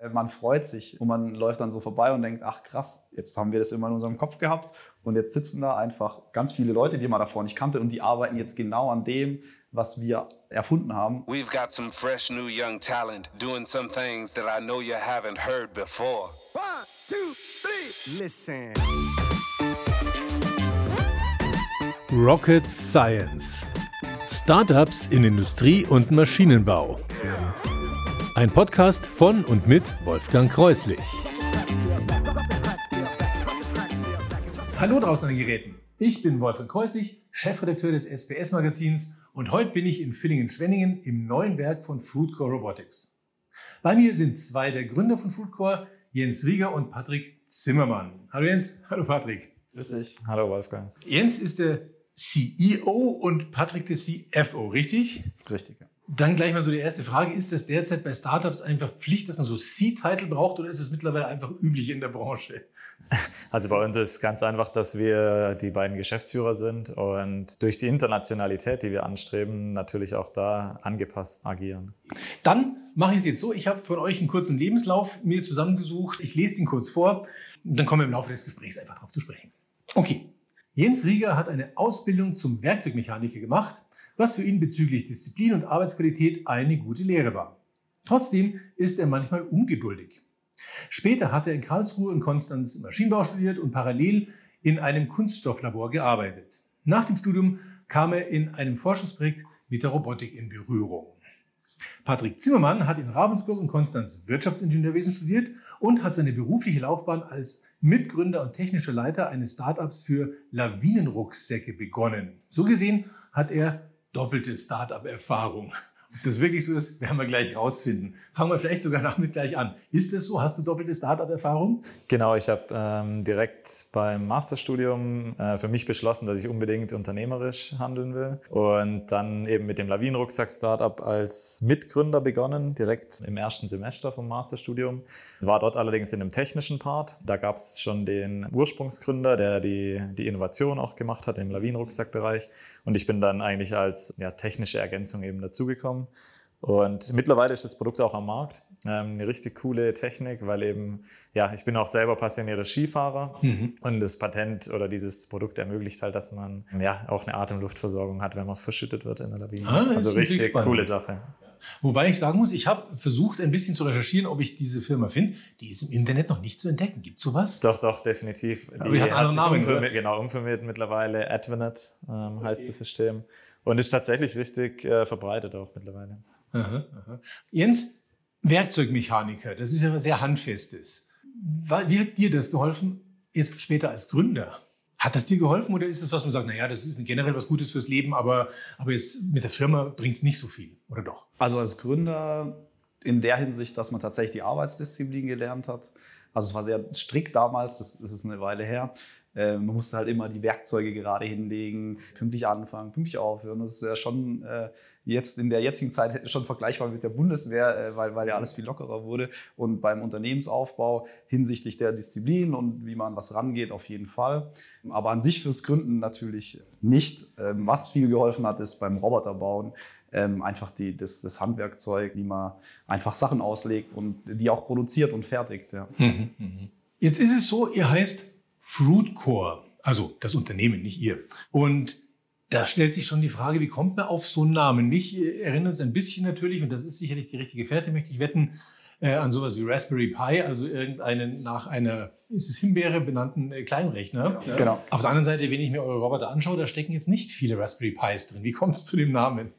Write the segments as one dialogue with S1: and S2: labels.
S1: Äh, man freut sich und man läuft dann so vorbei und denkt, ach krass, jetzt haben wir das immer in unserem Kopf gehabt und jetzt sitzen da einfach ganz viele Leute, die man davor nicht kannte und die arbeiten jetzt genau an dem, was wir erfunden haben. We've got some fresh new young talent doing some things that I know you haven't heard before. One, two, three, listen.
S2: Rocket Science. Startups in Industrie und Maschinenbau. Ein Podcast von und mit Wolfgang Kreuslich.
S3: Hallo draußen an den Geräten. Ich bin Wolfgang Kreuslich, Chefredakteur des SBS-Magazins und heute bin ich in Villingen-Schwenningen im neuen Werk von Fruitcore Robotics. Bei mir sind zwei der Gründer von Fruitcore, Jens Rieger und Patrick Zimmermann. Hallo Jens, hallo Patrick.
S1: Grüß dich.
S4: Hallo Wolfgang.
S3: Jens ist der CEO und Patrick der CFO, richtig?
S1: Richtig, ja.
S3: Dann gleich mal so die erste Frage. Ist das derzeit bei Startups einfach Pflicht, dass man so C-Title braucht oder ist es mittlerweile einfach üblich in der Branche?
S4: Also bei uns ist es ganz einfach, dass wir die beiden Geschäftsführer sind und durch die Internationalität, die wir anstreben, natürlich auch da angepasst agieren.
S3: Dann mache ich es jetzt so. Ich habe von euch einen kurzen Lebenslauf mir zusammengesucht. Ich lese ihn kurz vor und dann kommen wir im Laufe des Gesprächs einfach darauf zu sprechen. Okay. Jens Rieger hat eine Ausbildung zum Werkzeugmechaniker gemacht, was für ihn bezüglich Disziplin und Arbeitsqualität eine gute Lehre war. Trotzdem ist er manchmal ungeduldig. Später hat er in Karlsruhe und Konstanz Maschinenbau studiert und parallel in einem Kunststofflabor gearbeitet. Nach dem Studium kam er in einem Forschungsprojekt mit der Robotik in Berührung. Patrick Zimmermann hat in Ravensburg und Konstanz Wirtschaftsingenieurwesen studiert und hat seine berufliche Laufbahn als Mitgründer und technischer Leiter eines Startups für Lawinenrucksäcke begonnen. So gesehen hat er doppelte Startup-Erfahrung. Ob das wirklich so ist, werden wir gleich rausfinden. Fangen wir vielleicht sogar damit gleich an. Ist das so? Hast du doppelte Startup-Erfahrung?
S4: Genau, ich habe ähm, direkt beim Masterstudium äh, für mich beschlossen, dass ich unbedingt unternehmerisch handeln will. Und dann eben mit dem Lawinenrucksack-Startup als Mitgründer begonnen, direkt im ersten Semester vom Masterstudium. War dort allerdings in einem technischen Part. Da gab es schon den Ursprungsgründer, der die, die Innovation auch gemacht hat im Lawinenrucksack-Bereich. Und ich bin dann eigentlich als ja, technische Ergänzung eben dazugekommen. Und mittlerweile ist das Produkt auch am Markt. Ähm, eine richtig coole Technik, weil eben, ja, ich bin auch selber passionierter Skifahrer mhm. und das Patent oder dieses Produkt ermöglicht halt, dass man ja auch eine Atemluftversorgung hat, wenn man verschüttet wird in der Lawine. Ah, also richtig coole Sache.
S3: Wobei ich sagen muss, ich habe versucht, ein bisschen zu recherchieren, ob ich diese Firma finde. Die ist im Internet noch nicht zu entdecken. Gibt es sowas?
S4: Doch, doch, definitiv.
S3: Die die hat, hat sich Namen,
S4: umfirmiert, genau, umfirmiert mittlerweile. Advenet ähm, okay. heißt das System. Und ist tatsächlich richtig äh, verbreitet auch mittlerweile.
S3: Aha, aha. Jens, Werkzeugmechaniker, das ist ja was sehr Handfestes. Wie hat dir das geholfen, jetzt später als Gründer? Hat das dir geholfen oder ist es was, man sagt, naja, das ist generell was Gutes fürs Leben, aber, aber jetzt mit der Firma bringt es nicht so viel, oder doch?
S1: Also als Gründer in der Hinsicht, dass man tatsächlich die Arbeitsdisziplin gelernt hat. Also es war sehr strikt damals, das, das ist eine Weile her. Äh, man musste halt immer die Werkzeuge gerade hinlegen, pünktlich anfangen, pünktlich aufhören. Das ist ja schon äh, jetzt in der jetzigen Zeit schon vergleichbar mit der Bundeswehr, äh, weil, weil ja alles viel lockerer wurde. Und beim Unternehmensaufbau hinsichtlich der Disziplin und wie man was rangeht, auf jeden Fall. Aber an sich fürs Gründen natürlich nicht. Ähm, was viel geholfen hat, ist beim Roboterbauen ähm, einfach die, das, das, Handwerkzeug, wie man einfach Sachen auslegt und die auch produziert und fertigt. Ja. Mhm,
S3: mhm. Jetzt ist es so, ihr heißt Fruitcore, also das Unternehmen, nicht ihr. Und da stellt sich schon die Frage, wie kommt man auf so einen Namen? Mich äh, erinnert es ein bisschen natürlich, und das ist sicherlich die richtige Fährte, möchte ich wetten, äh, an sowas wie Raspberry Pi, also irgendeinen nach einer, ist es Himbeere benannten äh, Kleinrechner. Genau. Auf der anderen Seite, wenn ich mir eure Roboter anschaue, da stecken jetzt nicht viele Raspberry Pis drin. Wie kommt es zu dem Namen?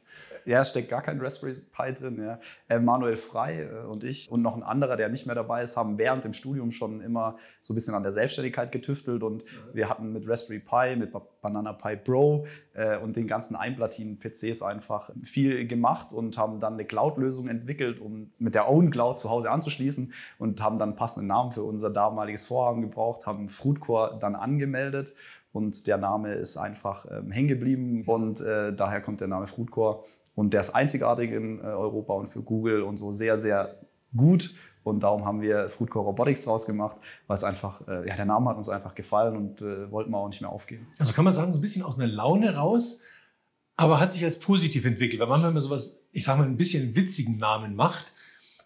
S1: Ja, es steckt gar kein Raspberry Pi drin. Ja. Äh, Manuel Frei äh, und ich und noch ein anderer, der nicht mehr dabei ist, haben während dem Studium schon immer so ein bisschen an der Selbstständigkeit getüftelt und mhm. wir hatten mit Raspberry Pi, mit Banana Pi Pro äh, und den ganzen Einplatinen-PCs einfach viel gemacht und haben dann eine Cloud-Lösung entwickelt, um mit der Own Cloud zu Hause anzuschließen und haben dann passenden Namen für unser damaliges Vorhaben gebraucht, haben Fruitcore dann angemeldet und der Name ist einfach ähm, hängen geblieben und äh, daher kommt der Name Fruitcore und der ist einzigartig in äh, Europa und für Google und so sehr, sehr gut. Und darum haben wir Foodcore Robotics draus gemacht, weil es einfach, äh, ja, der Name hat uns einfach gefallen und äh, wollten wir auch nicht mehr aufgeben.
S3: Also kann man sagen, so ein bisschen aus einer Laune raus, aber hat sich als positiv entwickelt. Weil manchmal, wenn man sowas, ich sage mal, ein bisschen witzigen Namen macht,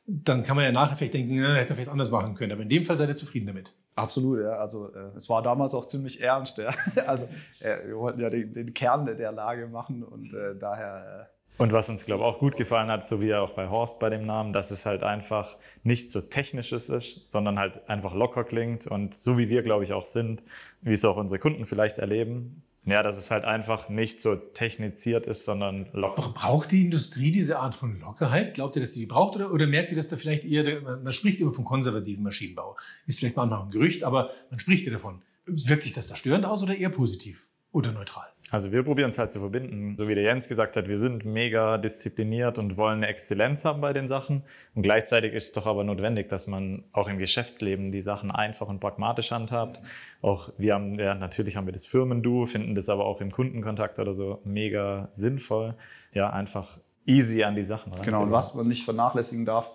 S3: dann kann man ja nachher vielleicht denken, ja, hätte man vielleicht anders machen können. Aber in dem Fall seid ihr zufrieden damit.
S1: Absolut, ja. Also äh, es war damals auch ziemlich ernst, ja. Also äh, wir wollten ja den, den, Kern der Lage machen und äh, daher.
S4: Und was uns, glaube ich, auch gut gefallen hat, so wie auch bei Horst bei dem Namen, dass es halt einfach nicht so technisches ist, sondern halt einfach locker klingt und so wie wir, glaube ich, auch sind, wie es auch unsere Kunden vielleicht erleben, ja, dass es halt einfach nicht so techniziert ist, sondern
S3: locker. Braucht die Industrie diese Art von Lockerheit? Glaubt ihr, dass die die braucht oder, oder merkt ihr, dass da vielleicht eher, man spricht immer vom konservativen Maschinenbau. Ist vielleicht manchmal ein Gerücht, aber man spricht ja davon. Wirkt sich das da störend aus oder eher positiv? Oder neutral?
S4: Also wir probieren es halt zu verbinden. So wie der Jens gesagt hat, wir sind mega diszipliniert und wollen eine Exzellenz haben bei den Sachen. Und gleichzeitig ist es doch aber notwendig, dass man auch im Geschäftsleben die Sachen einfach und pragmatisch handhabt. Auch wir haben, ja, natürlich haben wir das Firmenduo, finden das aber auch im Kundenkontakt oder so mega sinnvoll. Ja, einfach easy an die Sachen
S1: rein. Genau, und was man nicht vernachlässigen darf,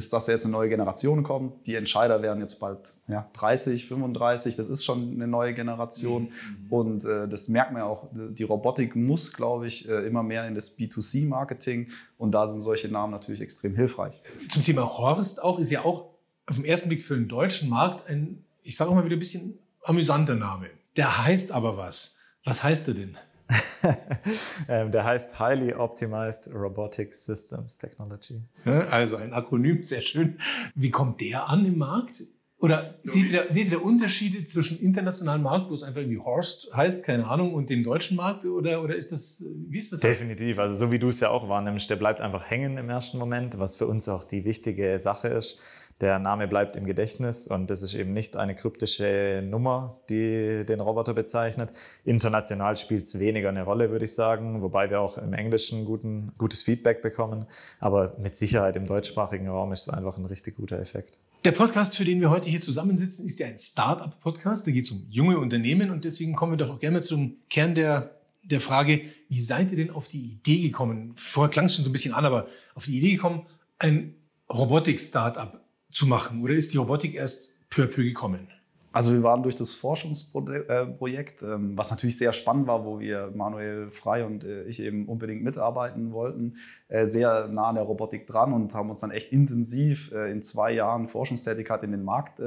S1: ist, dass jetzt eine neue Generation kommt. Die Entscheider werden jetzt bald ja, 30, 35, das ist schon eine neue Generation. Mhm. Und äh, das merkt man ja auch, die Robotik muss, glaube ich, äh, immer mehr in das B2C-Marketing. Und da sind solche Namen natürlich extrem hilfreich.
S3: Zum Thema Horst auch, ist ja auch auf den ersten Blick für den deutschen Markt ein, ich sage mal wieder ein bisschen amüsanter Name. Der heißt aber was. Was heißt er denn?
S4: Ähm, der heißt Highly Optimized Robotic Systems Technology.
S3: Also ein Akronym, sehr schön. Wie kommt der an im Markt? Oder seht, ihr, seht ihr Unterschiede zwischen internationalen Markt, wo es einfach irgendwie Horst heißt, keine Ahnung, und dem deutschen Markt? Oder, oder ist das, wie ist das?
S4: Definitiv. Also so wie du es ja auch wahrnimmst, der bleibt einfach hängen im ersten Moment, was für uns auch die wichtige Sache ist. Der Name bleibt im Gedächtnis und das ist eben nicht eine kryptische Nummer, die den Roboter bezeichnet. International spielt es weniger eine Rolle, würde ich sagen, wobei wir auch im Englischen guten, gutes Feedback bekommen. Aber mit Sicherheit im deutschsprachigen Raum ist es einfach ein richtig guter Effekt.
S3: Der Podcast, für den wir heute hier zusammensitzen, ist ja ein Start-up-Podcast. Da geht es um junge Unternehmen und deswegen kommen wir doch auch gerne zum Kern der, der Frage, wie seid ihr denn auf die Idee gekommen? Vorher klang es schon so ein bisschen an, aber auf die Idee gekommen, ein Robotik-Startup zu machen? Oder ist die Robotik erst peu à peu gekommen?
S1: Also wir waren durch das Forschungsprojekt, ähm, was natürlich sehr spannend war, wo wir Manuel Frei und äh, ich eben unbedingt mitarbeiten wollten, äh, sehr nah an der Robotik dran und haben uns dann echt intensiv äh, in zwei Jahren Forschungstätigkeit in den Markt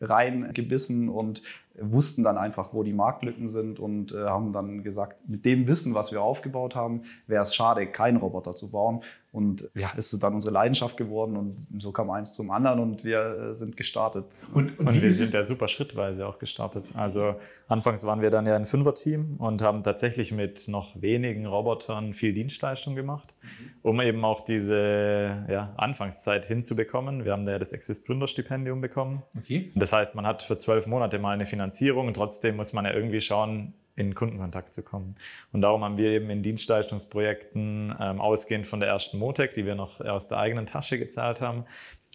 S1: reingebissen und wussten dann einfach, wo die Marktlücken sind und haben dann gesagt, mit dem Wissen, was wir aufgebaut haben, wäre es schade, keinen Roboter zu bauen. Und ja, ist dann unsere Leidenschaft geworden und so kam eins zum anderen und wir äh, sind gestartet.
S4: Und, und, und wir sind ja super schrittweise auch gestartet. Also anfangs waren wir dann ja ein Fünfer-Team und haben tatsächlich mit noch wenigen Robotern viel Dienstleistung gemacht. Um eben auch diese ja, Anfangszeit hinzubekommen. Wir haben ja das Exist Gründerstipendium bekommen. Okay. Das heißt, man hat für zwölf Monate mal eine Finanzierung und trotzdem muss man ja irgendwie schauen, in Kundenkontakt zu kommen. Und darum haben wir eben in Dienstleistungsprojekten, ähm, ausgehend von der ersten Motec, die wir noch aus der eigenen Tasche gezahlt haben,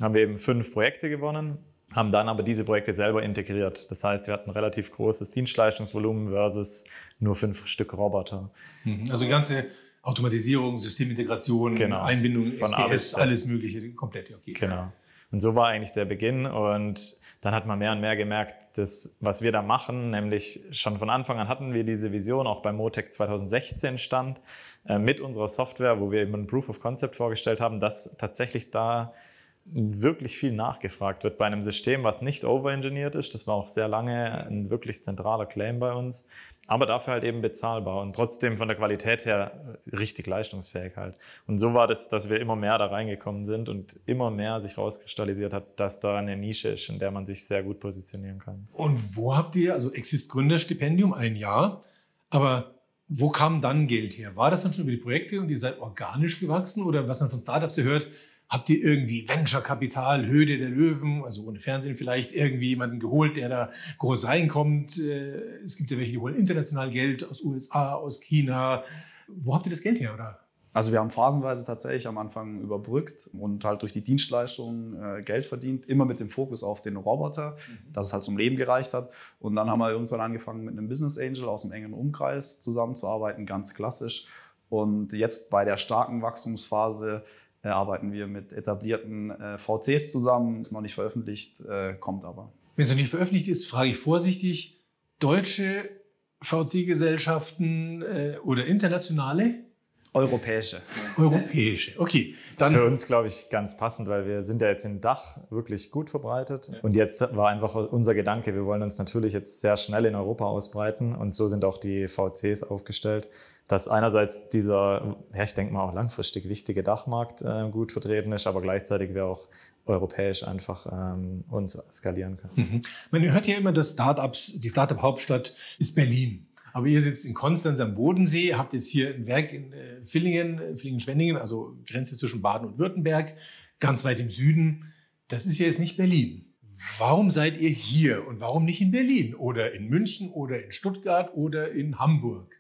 S4: haben wir eben fünf Projekte gewonnen, haben dann aber diese Projekte selber integriert. Das heißt, wir hatten ein relativ großes Dienstleistungsvolumen versus nur fünf Stück Roboter.
S3: Mhm. Also die ganze Automatisierung, Systemintegration, genau. Einbindung, von SPS, alles Mögliche, komplett. Okay.
S4: Genau. Und so war eigentlich der Beginn und dann hat man mehr und mehr gemerkt, dass was wir da machen, nämlich schon von Anfang an hatten wir diese Vision, auch bei Motec 2016 stand, äh, mit unserer Software, wo wir eben ein Proof of Concept vorgestellt haben, dass tatsächlich da wirklich viel nachgefragt wird bei einem System, was nicht overengineert ist. Das war auch sehr lange ein wirklich zentraler Claim bei uns aber dafür halt eben bezahlbar und trotzdem von der Qualität her richtig leistungsfähig halt. Und so war das, dass wir immer mehr da reingekommen sind und immer mehr sich rauskristallisiert hat, dass da eine Nische ist, in der man sich sehr gut positionieren kann.
S3: Und wo habt ihr, also Exist Gründerstipendium, ein Jahr, aber wo kam dann Geld her? War das dann schon über die Projekte und ihr seid organisch gewachsen oder was man von Startups hört, Habt ihr irgendwie Venture-Kapital, Höhle der Löwen, also ohne Fernsehen vielleicht, irgendwie jemanden geholt, der da groß reinkommt? Äh, es gibt ja welche, die holen international Geld aus USA, aus China. Wo habt ihr das Geld her, oder?
S1: Also wir haben phasenweise tatsächlich am Anfang überbrückt und halt durch die Dienstleistung äh, Geld verdient, immer mit dem Fokus auf den Roboter, mhm. dass es halt zum Leben gereicht hat. Und dann haben wir irgendwann angefangen mit einem Business Angel aus dem engen Umkreis zusammenzuarbeiten, ganz klassisch. Und jetzt bei der starken Wachstumsphase äh, arbeiten wir mit etablierten äh, VCs zusammen. Ist noch nicht veröffentlicht, äh, kommt aber.
S3: Wenn es noch nicht veröffentlicht ist, frage ich vorsichtig, deutsche VC-Gesellschaften oder internationale?
S1: Europäische.
S3: Europäische, okay.
S4: Dann Für uns, glaube ich, ganz passend, weil wir sind ja jetzt in Dach wirklich gut verbreitet. Und jetzt war einfach unser Gedanke, wir wollen uns natürlich jetzt sehr schnell in Europa ausbreiten. Und so sind auch die VCs aufgestellt, dass einerseits dieser, ja, ich denke mal auch langfristig wichtige Dachmarkt äh, gut vertreten ist, aber gleichzeitig wir auch europäisch einfach ähm, uns skalieren können.
S3: Mhm. Man hört ja immer, dass Startups, die Startup-Hauptstadt ist Berlin. Aber ihr sitzt in Konstanz am Bodensee, habt jetzt hier ein Werk in äh, Villingen, äh, Villingen-Schwenningen, also Grenze zwischen Baden und Württemberg, ganz weit im Süden. Das ist ja jetzt nicht Berlin. Warum seid ihr hier und warum nicht in Berlin oder in München oder in Stuttgart oder in Hamburg?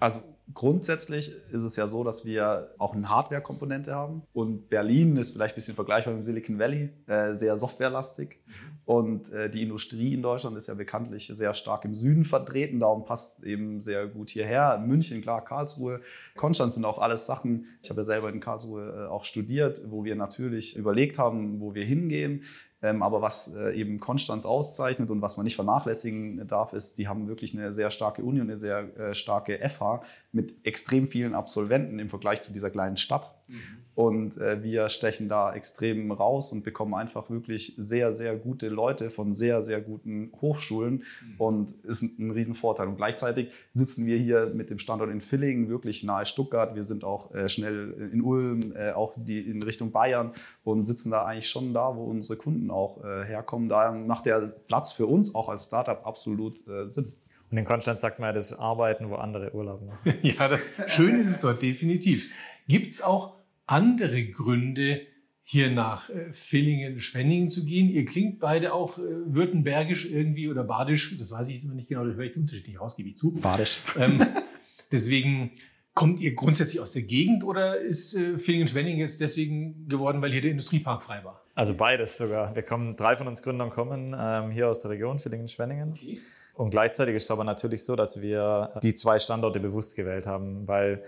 S1: Also grundsätzlich ist es ja so, dass wir auch eine Hardware-Komponente haben. Und Berlin ist vielleicht ein bisschen vergleichbar mit Silicon Valley, äh, sehr softwarelastig. Und äh, die Industrie in Deutschland ist ja bekanntlich sehr stark im Süden vertreten. Darum passt eben sehr gut hierher. München, klar, Karlsruhe, Konstanz sind auch alles Sachen. Ich habe ja selber in Karlsruhe äh, auch studiert, wo wir natürlich überlegt haben, wo wir hingehen. Ähm, aber was äh, eben Konstanz auszeichnet und was man nicht vernachlässigen darf, ist, die haben wirklich eine sehr starke Uni und eine sehr äh, starke FH mit extrem vielen Absolventen im Vergleich zu dieser kleinen Stadt. Mhm. Und äh, wir stechen da extrem raus und bekommen einfach wirklich sehr, sehr gute Leute von sehr, sehr guten Hochschulen mhm. und ist ein, ein Riesenvorteil. Und gleichzeitig sitzen wir hier mit dem Standort in Villingen, wirklich nahe Stuttgart. Wir sind auch äh, schnell in Ulm, äh, auch die in Richtung Bayern und sitzen da eigentlich schon da, wo unsere Kunden auch äh, herkommen. Daher macht der Platz für uns auch als Startup absolut äh, Sinn.
S4: Und in Konstanz sagt man ja, das Arbeiten, wo andere Urlaub machen.
S3: ja, das, schön ist es dort definitiv. Gibt es auch andere Gründe, hier nach äh, Villingen, Schwenningen zu gehen? Ihr klingt beide auch äh, württembergisch irgendwie oder badisch. Das weiß ich jetzt immer nicht genau, da höre ich den Unterschied nicht raus, gebe ich zu.
S1: Badisch.
S3: Ähm, deswegen kommt ihr grundsätzlich aus der Gegend oder ist äh, Villingen-Schwenningen jetzt deswegen geworden, weil hier der Industriepark frei war?
S4: Also beides sogar. Wir kommen, drei von uns Gründern kommen ähm, hier aus der Region, Villingen-Schwenningen. Okay. Und gleichzeitig ist es aber natürlich so, dass wir die zwei Standorte bewusst gewählt haben, weil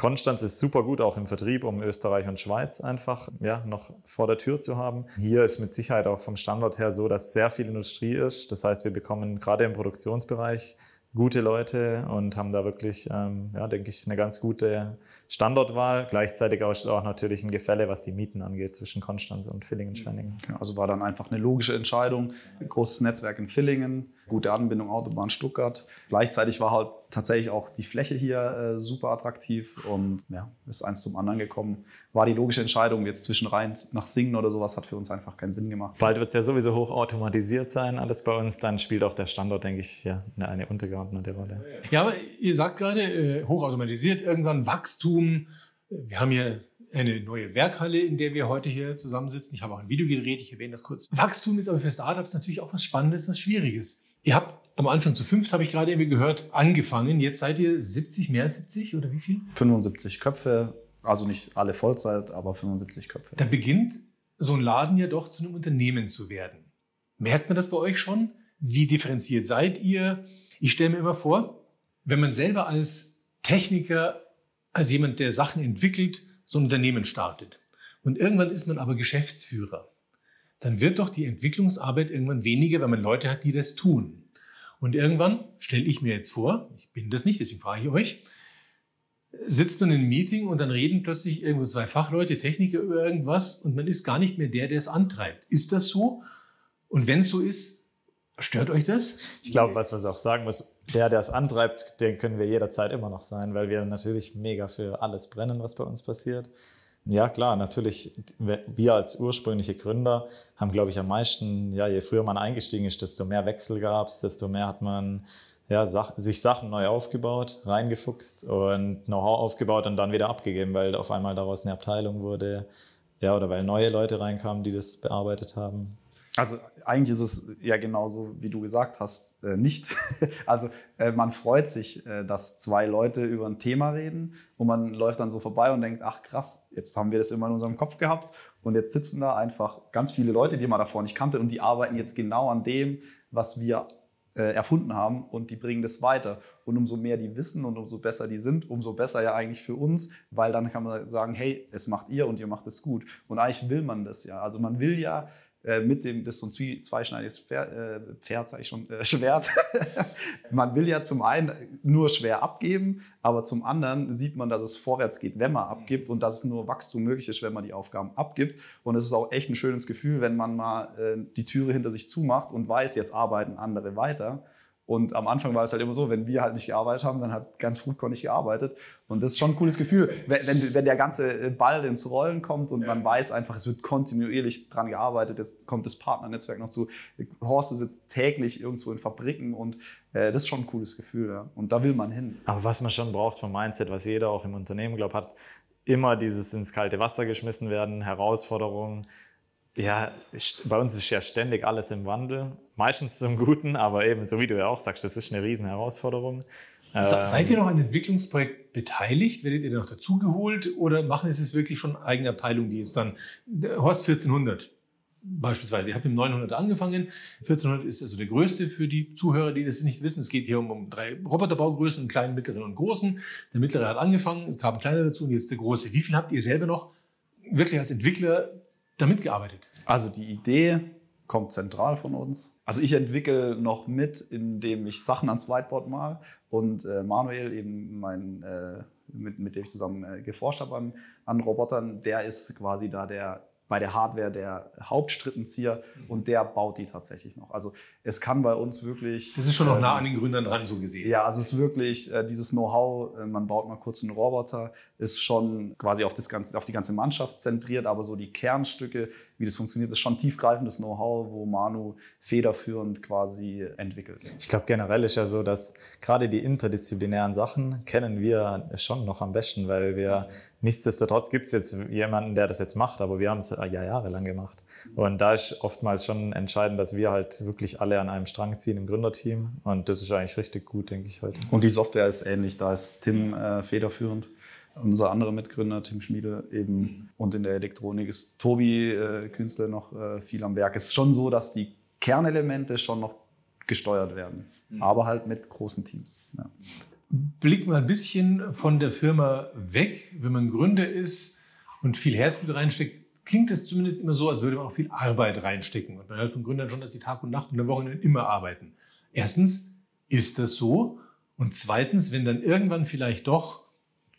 S4: Konstanz ist super gut auch im Vertrieb, um Österreich und Schweiz einfach ja, noch vor der Tür zu haben. Hier ist mit Sicherheit auch vom Standort her so, dass sehr viel Industrie ist. Das heißt, wir bekommen gerade im Produktionsbereich gute Leute und haben da wirklich, ähm, ja, denke ich, eine ganz gute Standortwahl. Gleichzeitig auch, auch natürlich ein Gefälle, was die Mieten angeht zwischen Konstanz und Villingen-Schwenningen.
S1: Also war dann einfach eine logische Entscheidung. Großes Netzwerk in Villingen, gute Anbindung Autobahn Stuttgart. Gleichzeitig war halt tatsächlich auch die Fläche hier äh, super attraktiv und ja, ist eins zum anderen gekommen. War die logische Entscheidung, jetzt zwischen rein nach Singen oder sowas, hat für uns einfach keinen Sinn gemacht.
S4: Bald wird es ja sowieso hochautomatisiert sein, alles bei uns. Dann spielt auch der Standort, denke ich, ja, eine, eine untergeordnete Rolle.
S3: Ja, aber ihr sagt gerade, äh, hochautomatisiert, irgendwann Wachstum. Wir haben hier eine neue Werkhalle, in der wir heute hier zusammensitzen. Ich habe auch ein Video gedreht, ich erwähne das kurz. Wachstum ist aber für Startups natürlich auch was Spannendes, was Schwieriges. Ihr habt am Anfang zu fünft, habe ich gerade irgendwie gehört, angefangen. Jetzt seid ihr 70, mehr als 70 oder wie viel?
S1: 75 Köpfe, also nicht alle Vollzeit, aber 75 Köpfe.
S3: Da beginnt so ein Laden ja doch zu einem Unternehmen zu werden. Merkt man das bei euch schon? Wie differenziert seid ihr? Ich stelle mir immer vor, wenn man selber als Techniker, als jemand, der Sachen entwickelt, so ein Unternehmen startet und irgendwann ist man aber Geschäftsführer, dann wird doch die Entwicklungsarbeit irgendwann weniger, wenn man Leute hat, die das tun. Und irgendwann stelle ich mir jetzt vor, ich bin das nicht, deswegen frage ich euch, sitzt man in einem Meeting und dann reden plötzlich irgendwo zwei Fachleute, Techniker über irgendwas und man ist gar nicht mehr der, der es antreibt. Ist das so? Und wenn es so ist, stört euch das?
S4: Ich glaube, was man auch sagen muss, der, der es antreibt, den können wir jederzeit immer noch sein, weil wir natürlich mega für alles brennen, was bei uns passiert. Ja, klar, natürlich. Wir als ursprüngliche Gründer haben, glaube ich, am meisten, ja, je früher man eingestiegen ist, desto mehr Wechsel gab es, desto mehr hat man ja, sich Sachen neu aufgebaut, reingefuchst und Know-how aufgebaut und dann wieder abgegeben, weil auf einmal daraus eine Abteilung wurde. Ja, oder weil neue Leute reinkamen, die das bearbeitet haben.
S1: Also eigentlich ist es ja genauso, wie du gesagt hast, äh, nicht. Also äh, man freut sich, äh, dass zwei Leute über ein Thema reden und man läuft dann so vorbei und denkt, ach krass, jetzt haben wir das immer in unserem Kopf gehabt und jetzt sitzen da einfach ganz viele Leute, die man davor nicht kannte und die arbeiten jetzt genau an dem, was wir erfunden haben und die bringen das weiter. Und umso mehr die wissen und umso besser die sind, umso besser ja eigentlich für uns, weil dann kann man sagen, hey, es macht ihr und ihr macht es gut. Und eigentlich will man das ja. Also man will ja äh, mit dem, das ist so ein zweischneidiges Pferd, äh, Pferd sag ich schon, äh, Schwert. man will ja zum einen nur schwer abgeben, aber zum anderen sieht man, dass es vorwärts geht, wenn man abgibt und dass es nur Wachstum möglich ist, wenn man die Aufgaben abgibt. Und es ist auch echt ein schönes Gefühl, wenn man mal äh, die Türe hinter sich zumacht und weiß, jetzt arbeiten andere weiter. Und am Anfang war es halt immer so, wenn wir halt nicht gearbeitet haben, dann hat ganz Foodcore nicht gearbeitet. Und das ist schon ein cooles Gefühl, wenn, wenn, wenn der ganze Ball ins Rollen kommt und ja. man weiß einfach, es wird kontinuierlich dran gearbeitet. Jetzt kommt das Partnernetzwerk noch zu. Horst sitzt täglich irgendwo in Fabriken und äh, das ist schon ein cooles Gefühl. Ja. Und da will man hin.
S4: Aber was man schon braucht vom Mindset, was jeder auch im Unternehmen, glaube hat, immer dieses ins kalte Wasser geschmissen werden, Herausforderungen ja, bei uns ist ja ständig alles im Wandel. Meistens zum Guten, aber eben, so wie du ja auch sagst, das ist eine riesen Herausforderung.
S3: Seid ihr noch an Entwicklungsprojekt beteiligt? Werdet ihr noch dazugeholt oder machen es wirklich schon eigene Abteilung, die ist dann Horst 1400 beispielsweise? Ihr habt im 900 angefangen. 1400 ist also der größte für die Zuhörer, die das nicht wissen. Es geht hier um, um drei Roboterbaugrößen, einen kleinen, mittleren und großen. Der mittlere hat angefangen, es kam ein kleiner dazu und jetzt der große. Wie viel habt ihr selber noch wirklich als Entwickler damit gearbeitet?
S1: Also die Idee kommt zentral von uns. Also ich entwickle noch mit, indem ich Sachen ans Whiteboard mal und äh, Manuel eben mein, äh, mit, mit dem ich zusammen äh, geforscht habe an, an Robotern, der ist quasi da der bei der Hardware der Hauptstrittenzieher mhm. und der baut die tatsächlich noch. Also es kann bei uns wirklich.
S3: Das ist schon noch nah an den Gründern dran, so gesehen.
S1: Ja, also es ist wirklich äh, dieses Know-how, äh, man baut mal kurz einen Roboter, ist schon quasi auf, das ganze, auf die ganze Mannschaft zentriert, aber so die Kernstücke, wie das funktioniert, ist schon tiefgreifendes Know-how, wo Manu federführend quasi entwickelt.
S4: Ich glaube, generell ist ja so, dass gerade die interdisziplinären Sachen kennen wir schon noch am besten, weil wir nichtsdestotrotz gibt es jetzt jemanden, der das jetzt macht, aber wir haben es ja jahrelang gemacht. Und da ist oftmals schon entscheidend, dass wir halt wirklich alle an einem Strang ziehen im Gründerteam. Und das ist eigentlich richtig gut, denke ich heute.
S1: Und die Software ist ähnlich, da ist Tim äh, federführend unser anderer Mitgründer, Tim Schmiede, eben. Und in der Elektronik ist Tobi äh, Künstler noch äh, viel am Werk. Es ist schon so, dass die Kernelemente schon noch gesteuert werden, mhm. aber halt mit großen Teams. Ja.
S3: Blick mal ein bisschen von der Firma weg. Wenn man Gründer ist und viel Herzblut reinsteckt, klingt es zumindest immer so, als würde man auch viel Arbeit reinstecken. Und man hört von Gründern schon, dass sie Tag und Nacht und am Wochenende immer arbeiten. Erstens, ist das so? Und zweitens, wenn dann irgendwann vielleicht doch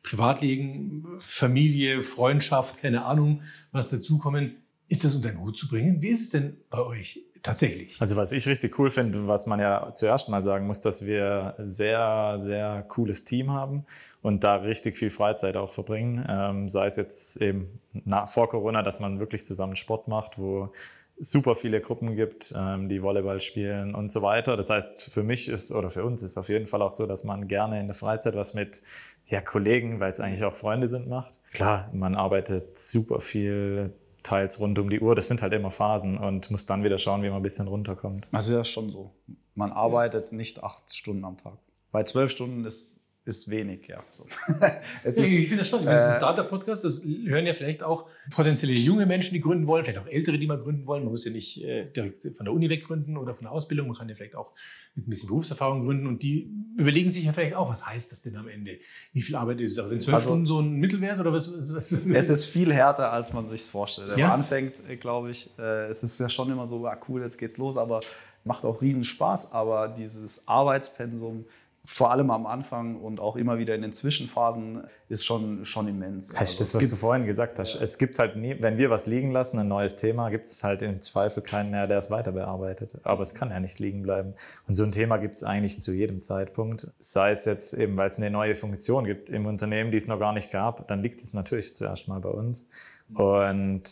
S3: Privatleben, Familie, Freundschaft, keine Ahnung, was dazukommen. Ist das unter den Hut zu bringen? Wie ist es denn bei euch tatsächlich?
S4: Also was ich richtig cool finde, was man ja zuerst mal sagen muss, dass wir sehr, sehr cooles Team haben und da richtig viel Freizeit auch verbringen. Ähm, sei es jetzt eben nach, vor Corona, dass man wirklich zusammen Sport macht, wo super viele Gruppen gibt, ähm, die Volleyball spielen und so weiter. Das heißt, für mich ist oder für uns ist auf jeden Fall auch so, dass man gerne in der Freizeit was mit ja, Kollegen, weil es eigentlich auch Freunde sind, macht. Klar, man arbeitet super viel, teils rund um die Uhr. Das sind halt immer Phasen und muss dann wieder schauen, wie man ein bisschen runterkommt.
S1: Also ja, schon so. Man arbeitet nicht acht Stunden am Tag. Bei zwölf Stunden ist ist wenig, ja. So.
S3: ist, ich finde das spannend. Äh, das ist ein Startup-Podcast, das hören ja vielleicht auch potenzielle junge Menschen, die gründen wollen, vielleicht auch ältere, die mal gründen wollen. Man muss ja nicht äh, direkt von der Uni weg gründen oder von der Ausbildung, man kann ja vielleicht auch mit ein bisschen Berufserfahrung gründen und die überlegen sich ja vielleicht auch, was heißt das denn am Ende? Wie viel Arbeit ist es? Aber sind zwölf also, Stunden so ein Mittelwert oder was, was, was?
S1: Es ist viel härter, als man sich vorstellt. Wenn ja? man anfängt, äh, glaube ich, äh, es ist ja schon immer so, ah, cool, jetzt geht's los, aber macht auch riesen Spaß, aber dieses Arbeitspensum, vor allem am Anfang und auch immer wieder in den Zwischenphasen ist schon, schon immens.
S4: Also das, was gibt, du vorhin gesagt hast. Es gibt halt, nie, wenn wir was liegen lassen, ein neues Thema, gibt es halt im Zweifel keinen mehr, der es weiter bearbeitet. Aber es kann ja nicht liegen bleiben. Und so ein Thema gibt es eigentlich zu jedem Zeitpunkt. Sei es jetzt eben, weil es eine neue Funktion gibt im Unternehmen, die es noch gar nicht gab, dann liegt es natürlich zuerst mal bei uns. Und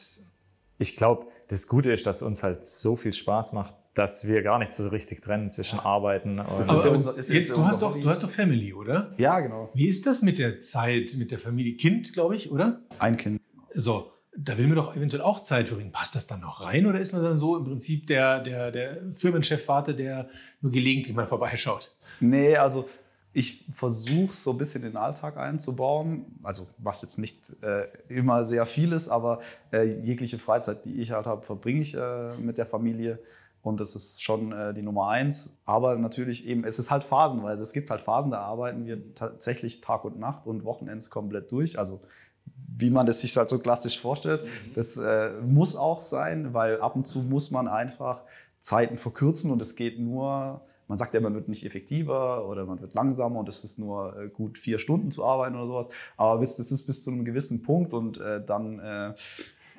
S4: ich glaube, das Gute ist, dass es uns halt so viel Spaß macht, dass wir gar nicht so richtig trennen zwischen Arbeiten und.
S3: Aber, aber jetzt, du, hast doch, du hast doch Family, oder?
S1: Ja, genau.
S3: Wie ist das mit der Zeit, mit der Familie? Kind, glaube ich, oder?
S1: Ein Kind.
S3: So, da will man doch eventuell auch Zeit verbringen. Passt das dann noch rein oder ist man dann so im Prinzip der, der, der Firmenchef-Vater, der nur gelegentlich mal vorbeischaut?
S1: Nee, also ich versuche so ein bisschen den Alltag einzubauen, also was jetzt nicht äh, immer sehr viel ist, aber äh, jegliche Freizeit, die ich halt habe, verbringe ich äh, mit der Familie. Und das ist schon äh, die Nummer eins. Aber natürlich eben, es ist halt phasenweise. Es gibt halt Phasen, da arbeiten wir tatsächlich Tag und Nacht und Wochenends komplett durch. Also wie man das sich halt so klassisch vorstellt. Das äh, muss auch sein, weil ab und zu muss man einfach Zeiten verkürzen und es geht nur, man sagt ja, man wird nicht effektiver oder man wird langsamer und es ist nur äh, gut vier Stunden zu arbeiten oder sowas. Aber bis, das ist bis zu einem gewissen Punkt und äh, dann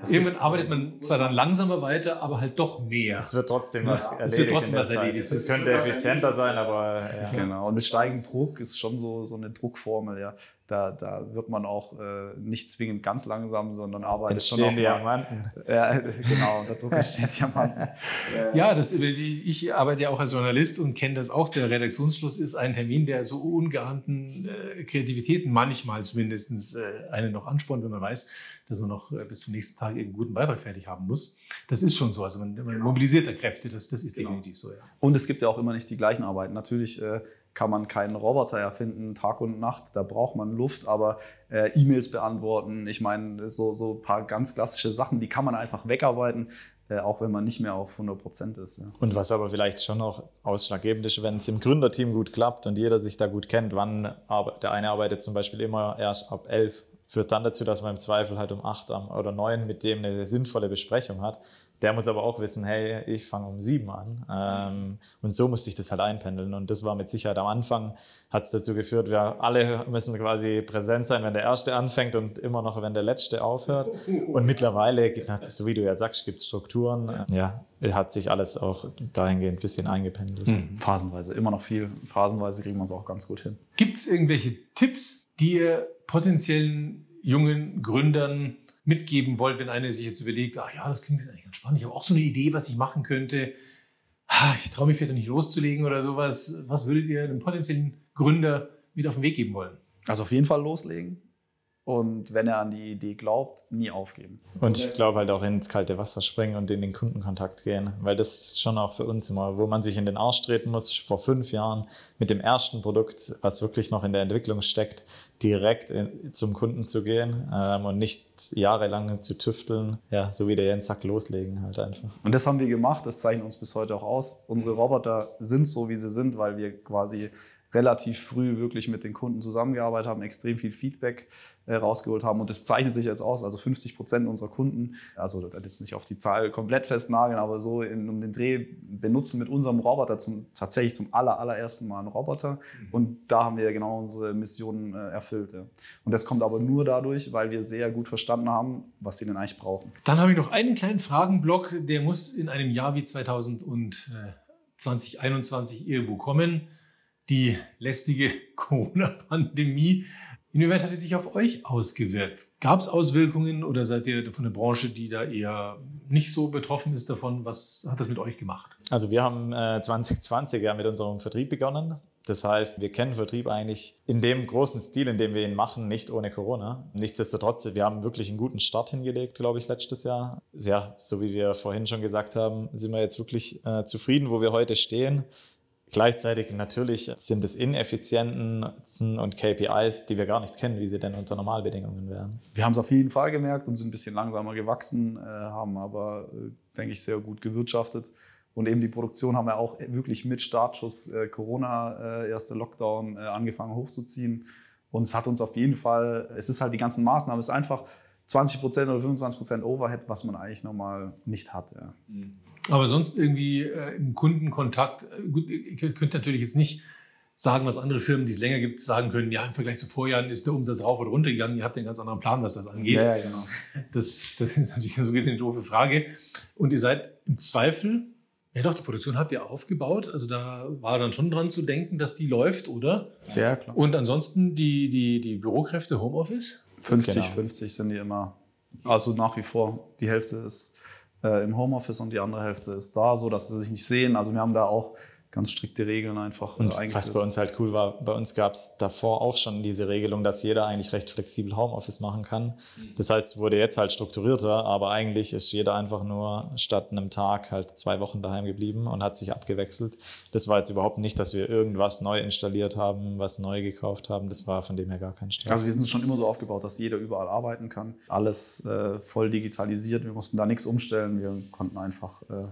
S1: äh,
S3: Irgendwann arbeitet man zwar dann langsamer weiter, aber halt doch mehr.
S4: Es wird trotzdem was
S3: Ja,
S4: erledigt.
S3: es wird trotzdem was erledigt.
S4: Es könnte effizienter sein, aber ja.
S1: Genau, und mit steigendem Druck ist schon so, so eine Druckformel, ja. Da, da wird man auch äh, nicht zwingend ganz langsam, sondern arbeitet schon
S4: entstehen
S1: auch mal-
S4: Diamanten.
S1: Ja, genau, unter Druck entsteht Diamanten.
S3: Ja, das, ich arbeite ja auch als Journalist und kenne das auch. Der Redaktionsschluss ist ein Termin, der so ungeahnten äh, Kreativitäten manchmal zumindest äh, einen noch anspornt, wenn man weiß, dass man noch äh, bis zum nächsten Tag einen guten Beitrag fertig haben muss. Das ist schon so. Also man, man mobilisiert da Kräfte, das, das ist definitiv so, ja.
S1: Und es gibt ja auch immer nicht die gleichen Arbeiten. Natürlich äh, kann man keinen Roboter erfinden, Tag und Nacht, da braucht man Luft, aber äh, E-Mails beantworten, ich meine, so, so ein paar ganz klassische Sachen, die kann man einfach wegarbeiten, äh, auch wenn man nicht mehr auf 100 Prozent ist. Ja.
S4: Und was aber vielleicht schon noch ausschlaggebend ist, wenn es im Gründerteam gut klappt und jeder sich da gut kennt, wann der eine arbeitet zum Beispiel immer erst ab 11, führt dann dazu, dass man im Zweifel halt um 8 am- oder 9 mit dem eine sinnvolle Besprechung hat. Der muss aber auch wissen, hey, ich fange um 7 an. Ähm, und so muss sich das halt einpendeln. Und das war mit Sicherheit am Anfang, hat es dazu geführt, wir alle müssen quasi präsent sein, wenn der Erste anfängt und immer noch, wenn der Letzte aufhört. Und mittlerweile, gibt es, so wie du ja sagst, gibt es Strukturen. Ja, hat sich alles auch dahingehend ein bisschen eingependelt.
S1: Phasenweise, immer noch viel. Phasenweise kriegen wir es auch ganz gut hin.
S3: Gibt es irgendwelche Tipps, die ihr potenziellen jungen Gründern mitgeben wollt, wenn einer sich jetzt überlegt, ach ja, das klingt jetzt eigentlich ganz spannend, ich habe auch so eine Idee, was ich machen könnte. Ich traue mich vielleicht noch nicht loszulegen oder sowas. Was würdet ihr einem potenziellen Gründer mit auf den Weg geben wollen?
S1: Also auf jeden Fall loslegen und wenn er an die Idee glaubt, nie aufgeben.
S4: Und ich glaube halt auch ins kalte Wasser springen und in den Kundenkontakt gehen, weil das schon auch für uns immer, wo man sich in den Arsch treten muss, vor fünf Jahren mit dem ersten Produkt, was wirklich noch in der Entwicklung steckt, direkt in, zum Kunden zu gehen ähm, und nicht jahrelang zu tüfteln, ja, so wie der Jens sagt, loslegen halt einfach.
S1: Und das haben wir gemacht, das zeichnet uns bis heute auch aus. Unsere Roboter sind so, wie sie sind, weil wir quasi relativ früh wirklich mit den Kunden zusammengearbeitet haben, extrem viel Feedback äh, rausgeholt haben. Und das zeichnet sich jetzt aus. Also 50 Prozent unserer Kunden, also das ist nicht auf die Zahl komplett festnageln, aber so in, um den Dreh benutzen mit unserem Roboter zum, tatsächlich zum aller, allerersten Mal einen Roboter. Und da haben wir genau unsere Mission äh, erfüllt. Ja. Und das kommt aber nur dadurch, weil wir sehr gut verstanden haben, was sie denn eigentlich brauchen.
S3: Dann habe ich noch einen kleinen Fragenblock, der muss in einem Jahr wie 2020-2021 irgendwo kommen. Die lästige Corona-Pandemie. Inwieweit hat die sich auf euch ausgewirkt? Gab es Auswirkungen oder seid ihr von der Branche, die da eher nicht so betroffen ist davon? Was hat das mit euch gemacht?
S4: Also wir haben äh, 2020 ja mit unserem Vertrieb begonnen. Das heißt, wir kennen Vertrieb eigentlich in dem großen Stil, in dem wir ihn machen, nicht ohne Corona. Nichtsdestotrotz, wir haben wirklich einen guten Start hingelegt, glaube ich, letztes Jahr. Ja, so wie wir vorhin schon gesagt haben, sind wir jetzt wirklich äh, zufrieden, wo wir heute stehen. Gleichzeitig natürlich sind es Ineffizienten und KPIs, die wir gar nicht kennen, wie sie denn unter Normalbedingungen wären.
S1: Wir haben es auf jeden Fall gemerkt und sind ein bisschen langsamer gewachsen, äh, haben aber, äh, denke ich, sehr gut gewirtschaftet. Und eben die Produktion haben wir auch wirklich mit Startschuss äh, Corona, äh, erste Lockdown, angefangen hochzuziehen. Und es hat uns auf jeden Fall, es ist halt die ganzen Maßnahmen, es ist einfach 20% oder 25% Overhead, was man eigentlich normal nicht hat. Ja.
S3: Aber sonst irgendwie äh, im Kundenkontakt, äh, gut, ihr könnt könnt natürlich jetzt nicht sagen, was andere Firmen, die es länger gibt, sagen können, ja, im Vergleich zu Vorjahren ist der Umsatz rauf oder runter gegangen. Ihr habt einen ganz anderen Plan, was das angeht.
S1: Ja, ja, genau.
S3: Das, das ist natürlich so gesehen eine doofe Frage. Und ihr seid im Zweifel, ja doch, die Produktion habt ihr aufgebaut. Also da war dann schon dran zu denken, dass die läuft, oder?
S1: Ja, klar.
S3: Und ansonsten die, die, die Bürokräfte Homeoffice?
S1: 50,
S4: Genau.
S1: 50 sind die immer. Also nach wie vor. Die Hälfte ist äh, im Homeoffice und die andere Hälfte ist da, so dass sie sich nicht sehen. Also wir haben da auch ganz strikte Regeln einfach
S4: Und
S1: äh,
S4: was bei uns halt cool war, bei uns gab es davor auch schon diese Regelung, dass jeder eigentlich recht flexibel Homeoffice machen kann. Das heißt, es wurde jetzt halt strukturierter, aber eigentlich ist jeder einfach nur statt einem Tag halt zwei Wochen daheim geblieben und hat sich abgewechselt. Das war jetzt überhaupt nicht, dass wir irgendwas neu installiert haben, was neu gekauft haben. Das war von dem her gar kein Stress.
S1: Also wir sind schon immer so aufgebaut, dass jeder überall arbeiten kann. Alles äh, voll digitalisiert. Wir mussten da nichts umstellen. Wir konnten einfach äh,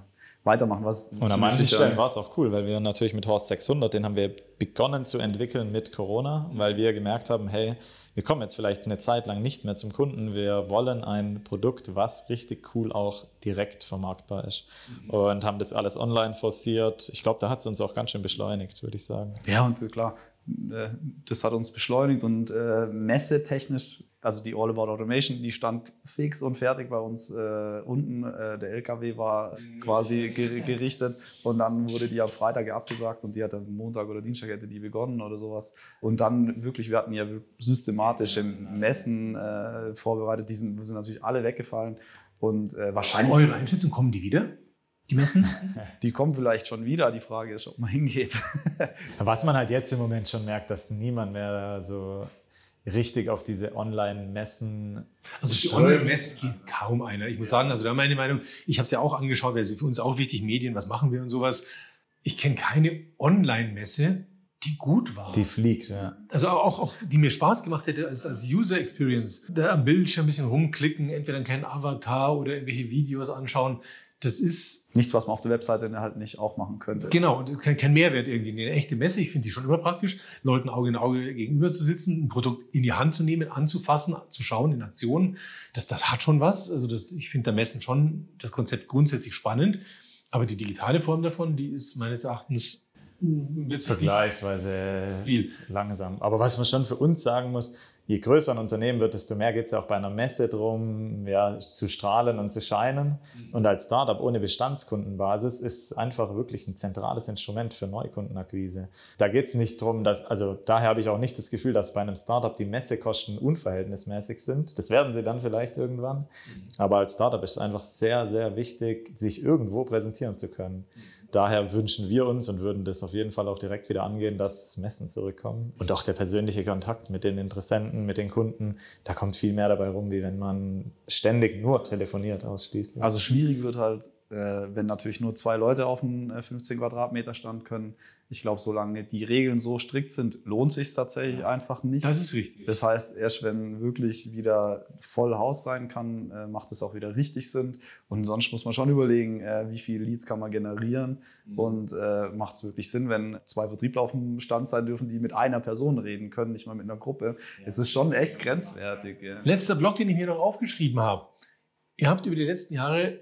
S1: weitermachen. Was
S4: und an manchen Stellen war es auch cool, weil wir natürlich mit Horst 600, den haben wir begonnen zu entwickeln mit Corona, weil wir gemerkt haben, hey, wir kommen jetzt vielleicht eine Zeit lang nicht mehr zum Kunden. Wir wollen ein Produkt, was richtig cool auch direkt vermarktbar ist. Mhm. Und haben das alles online forciert. Ich glaube, da hat es uns auch ganz schön beschleunigt, würde ich sagen.
S1: Ja, und klar, äh, das hat uns beschleunigt und äh, messetechnisch, also die All About Automation, die stand fix und fertig bei uns äh, unten. Äh, der LKW war quasi gerichtet und dann wurde die am Freitag abgesagt und die hat am Montag oder Dienstag hätte die begonnen oder sowas. Und dann wirklich, wir hatten ja systematische Messen äh, vorbereitet, die sind, sind natürlich alle weggefallen. Und äh, wahrscheinlich.
S3: Eure Einschätzung, kommen die wieder? die Messen?
S1: Die kommen vielleicht schon wieder. Die Frage ist, ob man hingeht.
S4: Was man halt jetzt im Moment schon merkt, dass niemand mehr so richtig auf diese Online-Messen.
S3: Also die Online-Messen geht kaum einer. Ich muss sagen, also da meine Meinung, ich habe es ja auch angeschaut, weil es für uns auch wichtig, Medien, was machen wir und sowas. Ich kenne keine Online-Messe, die gut war.
S4: Die fliegt, ja.
S3: Also auch, auch die mir Spaß gemacht hätte als, als User Experience. Da am Bildschirm ein bisschen rumklicken, entweder einen kleinen Avatar oder irgendwelche Videos anschauen. Das ist
S1: nichts, was man auf der Webseite halt nicht auch machen könnte.
S3: Genau, und kein, kein Mehrwert irgendwie. Eine echte Messe, ich finde die schon immer praktisch, Leuten Auge in Auge gegenüber zu sitzen, ein Produkt in die Hand zu nehmen, anzufassen, zu schauen in Aktionen. Das, das hat schon was. Also das, ich finde da Messen schon das Konzept grundsätzlich spannend. Aber die digitale Form davon, die ist meines Erachtens
S4: vergleichsweise viel. langsam. Aber was man schon für uns sagen muss, je größer ein Unternehmen wird, desto mehr geht es ja auch bei einer Messe darum, ja, zu strahlen und zu scheinen. Mhm. Und als Startup ohne Bestandskundenbasis ist es einfach wirklich ein zentrales Instrument für Neukundenakquise. Da geht es nicht darum, dass, also daher habe ich auch nicht das Gefühl, dass bei einem Startup die Messekosten unverhältnismäßig sind. Das werden sie dann vielleicht irgendwann. Mhm. Aber als Startup ist es einfach sehr, sehr wichtig, sich irgendwo präsentieren zu können. Daher wünschen wir uns und würden das auf jeden Fall auch direkt wieder angehen, dass Messen zurückkommen. Und auch der persönliche Kontakt mit den Interessenten, mit den Kunden, da kommt viel mehr dabei rum, wie wenn man ständig nur telefoniert ausschließlich.
S1: Also schwierig wird halt, wenn natürlich nur zwei Leute auf einen 15 äh, Quadratmeter Stand können, ich glaube, solange die Regeln so strikt sind, lohnt sich tatsächlich einfach nicht.
S3: Das ist richtig.
S1: Das heißt, erst wenn wirklich wieder voll Haus sein kann, äh, macht es auch wieder richtig Sinn. Und sonst muss man schon überlegen, äh, wie viele Leads kann man generieren mhm. und äh, macht es wirklich Sinn, wenn zwei Vertriebler auf dem Stand sein dürfen, die mit einer Person reden können, nicht mal mit einer Gruppe. Es ist schon echt grenzwertig. Ja.
S3: Letzter Blog, den ich mir noch aufgeschrieben habe. Ihr habt über die letzten Jahre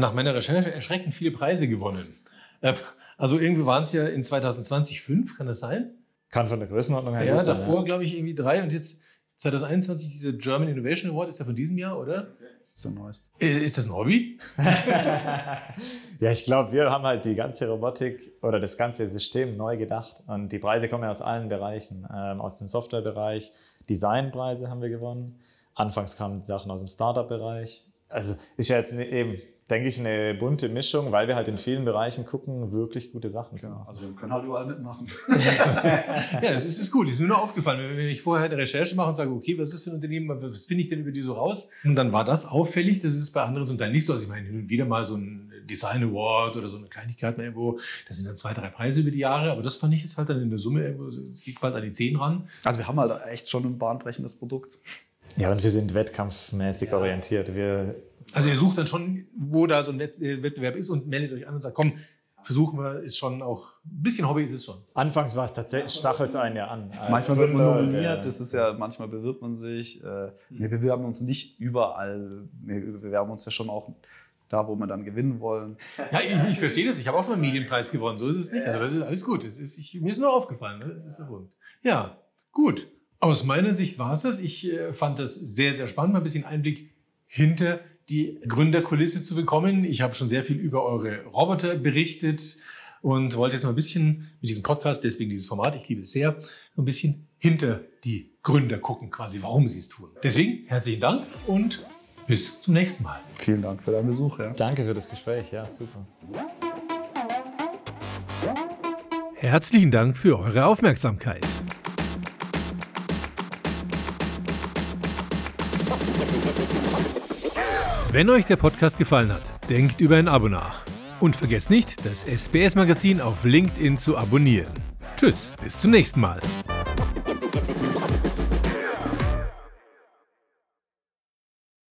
S3: nach meiner Recherche erschreckend viele Preise gewonnen. Äh, also irgendwie waren es ja in 2020 fünf, kann das sein?
S4: Kann von der Größenordnung her
S3: Ja, davor glaube ich irgendwie drei und jetzt 2021 dieser German Innovation Award ist ja von diesem Jahr, oder?
S1: Ist der neueste.
S3: Äh, ist das ein Hobby?
S4: ja, ich glaube, wir haben halt die ganze Robotik oder das ganze System neu gedacht und die Preise kommen ja aus allen Bereichen. Ähm, aus dem Softwarebereich, Designpreise haben wir gewonnen. Anfangs kamen Sachen aus dem Startup-Bereich. Also ist ja jetzt eben denke ich, eine bunte Mischung, weil wir halt in vielen Bereichen gucken, wirklich gute Sachen
S1: zu machen. Also wir können halt überall mitmachen.
S3: ja, das ist, ist gut. Das ist mir nur aufgefallen. Wenn ich vorher eine Recherche mache und sage, okay, was ist das für ein Unternehmen, was finde ich denn über die so raus? Und dann war das auffällig. Das ist bei anderen Unternehmen nicht so. Also ich meine, hin und wieder mal so ein Design Award oder so eine Kleinigkeit mal irgendwo. Das sind dann zwei, drei Preise über die Jahre. Aber das fand ich jetzt halt dann in der Summe irgendwo, geht bald an die zehn ran.
S1: Also wir haben halt echt schon ein bahnbrechendes Produkt.
S4: Ja, und wir sind wettkampfmäßig ja. orientiert. Wir
S3: also ihr sucht dann schon, wo da so ein äh, Wettbewerb ist und meldet euch an und sagt, komm, versuchen wir, ist schon auch, ein bisschen Hobby ist es schon.
S4: Anfangs war es tatsächlich, stachelt es einen ja an.
S1: Manchmal wird man nominiert, das ist ja, manchmal bewirbt man sich. Äh, wir bewerben uns nicht überall, wir bewerben uns ja schon auch da, wo wir dann gewinnen wollen.
S3: Ja, ich, ich verstehe das. Ich habe auch schon mal einen Medienpreis gewonnen. So ist es nicht. Also alles gut. Es ist, ich, mir ist nur aufgefallen. Ne? Das ist der Punkt. Ja, gut. Aus meiner Sicht war es das. Ich äh, fand das sehr, sehr spannend. Mal ein bisschen Einblick hinter die Gründerkulisse zu bekommen. Ich habe schon sehr viel über eure Roboter berichtet und wollte jetzt mal ein bisschen mit diesem Podcast, deswegen dieses Format, ich liebe es sehr, ein bisschen hinter die Gründer gucken, quasi, warum sie es tun. Deswegen herzlichen Dank und bis zum nächsten Mal.
S1: Vielen Dank für deinen Besuch. Ja.
S4: Danke für das Gespräch. Ja, super.
S2: Herzlichen Dank für eure Aufmerksamkeit. Wenn euch der Podcast gefallen hat, denkt über ein Abo nach. Und vergesst nicht, das SBS-Magazin auf LinkedIn zu abonnieren. Tschüss, bis zum nächsten Mal.